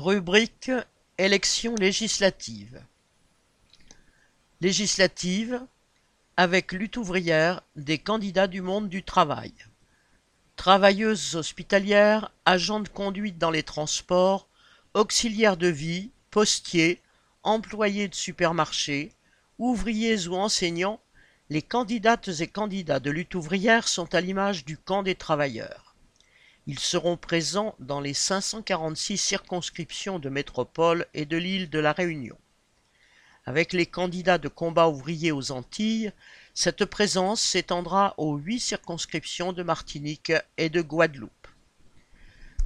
Rubrique élections législatives. Législative avec lutte ouvrière des candidats du monde du travail. Travailleuses hospitalières, agents de conduite dans les transports, auxiliaires de vie, postiers, employés de supermarchés, ouvriers ou enseignants, les candidates et candidats de lutte ouvrière sont à l'image du camp des travailleurs. Ils seront présents dans les 546 circonscriptions de métropole et de l'île de la Réunion. Avec les candidats de combat ouvrier aux Antilles, cette présence s'étendra aux huit circonscriptions de Martinique et de Guadeloupe.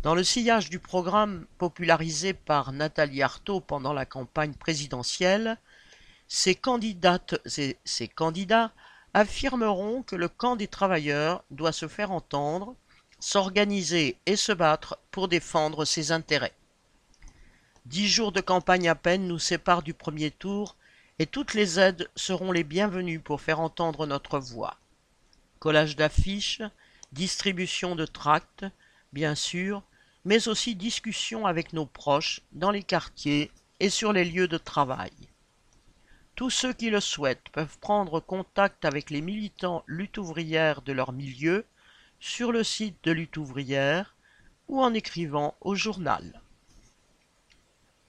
Dans le sillage du programme popularisé par Nathalie Arthaud pendant la campagne présidentielle, ces candidates et ces candidats affirmeront que le camp des travailleurs doit se faire entendre s'organiser et se battre pour défendre ses intérêts. Dix jours de campagne à peine nous séparent du premier tour et toutes les aides seront les bienvenues pour faire entendre notre voix. Collage d'affiches, distribution de tracts, bien sûr, mais aussi discussion avec nos proches dans les quartiers et sur les lieux de travail. Tous ceux qui le souhaitent peuvent prendre contact avec les militants lutte ouvrière de leur milieu sur le site de Lutte ouvrière ou en écrivant au journal.